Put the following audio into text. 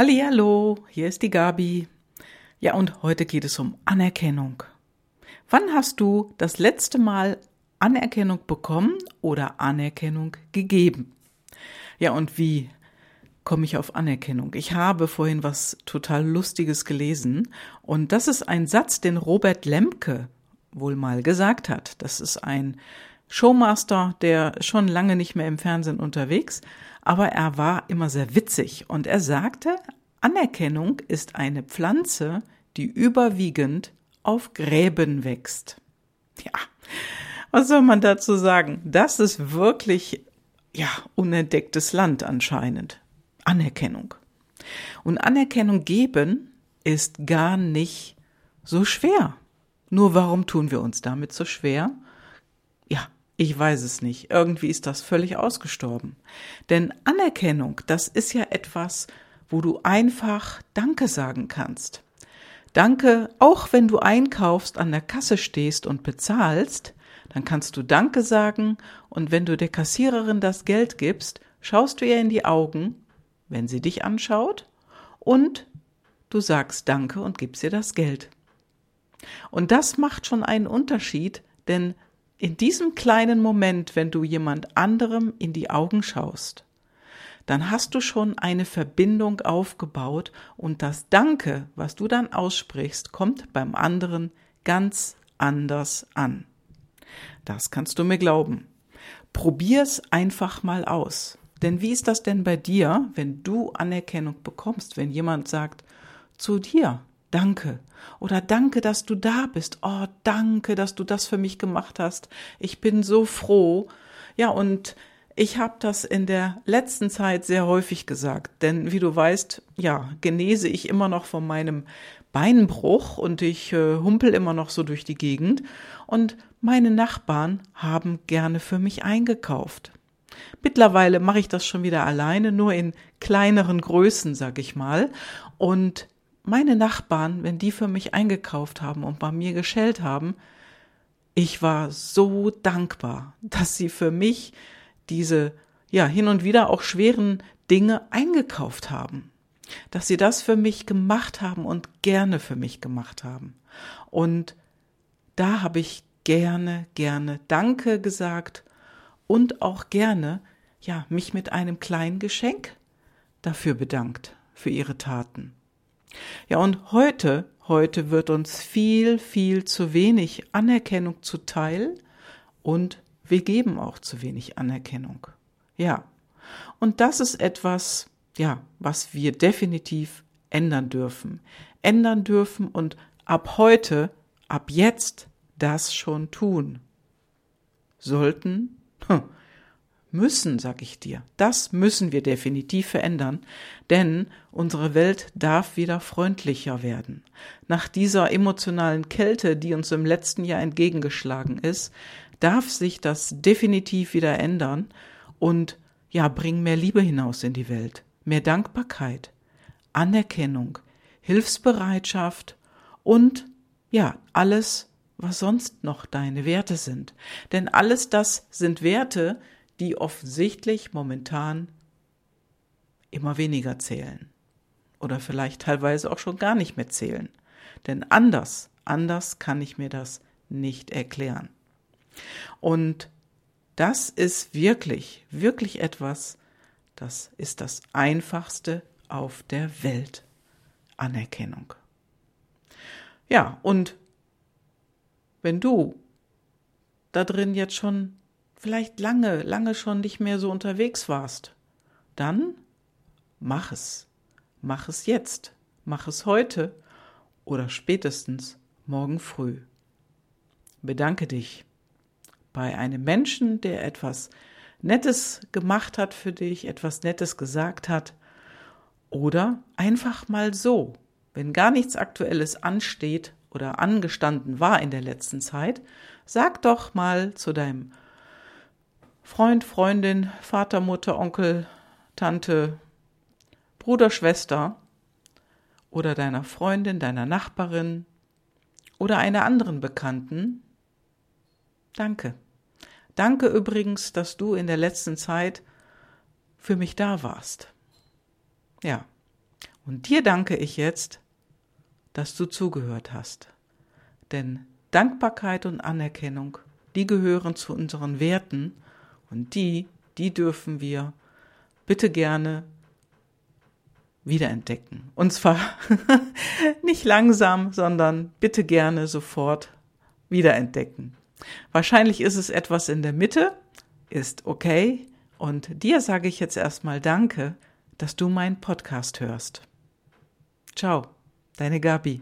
Hallo, hier ist die Gabi. Ja, und heute geht es um Anerkennung. Wann hast du das letzte Mal Anerkennung bekommen oder Anerkennung gegeben? Ja, und wie komme ich auf Anerkennung? Ich habe vorhin was total Lustiges gelesen und das ist ein Satz, den Robert Lemke wohl mal gesagt hat. Das ist ein Showmaster, der schon lange nicht mehr im Fernsehen unterwegs, aber er war immer sehr witzig und er sagte, Anerkennung ist eine Pflanze, die überwiegend auf Gräben wächst. Ja, was soll man dazu sagen? Das ist wirklich, ja, unentdecktes Land anscheinend. Anerkennung. Und Anerkennung geben ist gar nicht so schwer. Nur warum tun wir uns damit so schwer? Ich weiß es nicht. Irgendwie ist das völlig ausgestorben. Denn Anerkennung, das ist ja etwas, wo du einfach Danke sagen kannst. Danke, auch wenn du einkaufst, an der Kasse stehst und bezahlst, dann kannst du Danke sagen und wenn du der Kassiererin das Geld gibst, schaust du ihr in die Augen, wenn sie dich anschaut, und du sagst Danke und gibst ihr das Geld. Und das macht schon einen Unterschied, denn in diesem kleinen Moment, wenn du jemand anderem in die Augen schaust, dann hast du schon eine Verbindung aufgebaut und das Danke, was du dann aussprichst, kommt beim anderen ganz anders an. Das kannst du mir glauben. Probier's einfach mal aus. Denn wie ist das denn bei dir, wenn du Anerkennung bekommst, wenn jemand sagt zu dir, Danke. Oder danke, dass du da bist. Oh, danke, dass du das für mich gemacht hast. Ich bin so froh. Ja, und ich habe das in der letzten Zeit sehr häufig gesagt, denn wie du weißt, ja, genese ich immer noch von meinem Beinbruch und ich äh, humpel immer noch so durch die Gegend und meine Nachbarn haben gerne für mich eingekauft. Mittlerweile mache ich das schon wieder alleine, nur in kleineren Größen, sag ich mal, und meine Nachbarn, wenn die für mich eingekauft haben und bei mir geschellt haben, ich war so dankbar, dass sie für mich diese, ja, hin und wieder auch schweren Dinge eingekauft haben. Dass sie das für mich gemacht haben und gerne für mich gemacht haben. Und da habe ich gerne, gerne Danke gesagt und auch gerne, ja, mich mit einem kleinen Geschenk dafür bedankt, für ihre Taten. Ja, und heute, heute wird uns viel, viel zu wenig Anerkennung zuteil und wir geben auch zu wenig Anerkennung. Ja. Und das ist etwas, ja, was wir definitiv ändern dürfen. Ändern dürfen und ab heute, ab jetzt das schon tun. Sollten, hm, müssen, sag ich dir. Das müssen wir definitiv verändern, denn unsere Welt darf wieder freundlicher werden. Nach dieser emotionalen Kälte, die uns im letzten Jahr entgegengeschlagen ist, darf sich das definitiv wieder ändern und ja, bring mehr Liebe hinaus in die Welt, mehr Dankbarkeit, Anerkennung, Hilfsbereitschaft und ja, alles, was sonst noch deine Werte sind. Denn alles das sind Werte, die offensichtlich momentan immer weniger zählen. Oder vielleicht teilweise auch schon gar nicht mehr zählen. Denn anders, anders kann ich mir das nicht erklären. Und das ist wirklich, wirklich etwas, das ist das Einfachste auf der Welt. Anerkennung. Ja, und wenn du da drin jetzt schon vielleicht lange, lange schon nicht mehr so unterwegs warst, dann mach es. Mach es jetzt. Mach es heute oder spätestens morgen früh. Bedanke dich bei einem Menschen, der etwas Nettes gemacht hat für dich, etwas Nettes gesagt hat oder einfach mal so, wenn gar nichts Aktuelles ansteht oder angestanden war in der letzten Zeit, sag doch mal zu deinem Freund, Freundin, Vater, Mutter, Onkel, Tante, Bruder, Schwester oder deiner Freundin, deiner Nachbarin oder einer anderen Bekannten. Danke. Danke übrigens, dass du in der letzten Zeit für mich da warst. Ja. Und dir danke ich jetzt, dass du zugehört hast. Denn Dankbarkeit und Anerkennung, die gehören zu unseren Werten und die, die dürfen wir bitte gerne wiederentdecken. Und zwar nicht langsam, sondern bitte gerne sofort wiederentdecken. Wahrscheinlich ist es etwas in der Mitte, ist okay. Und dir sage ich jetzt erstmal Danke, dass du meinen Podcast hörst. Ciao, deine Gabi.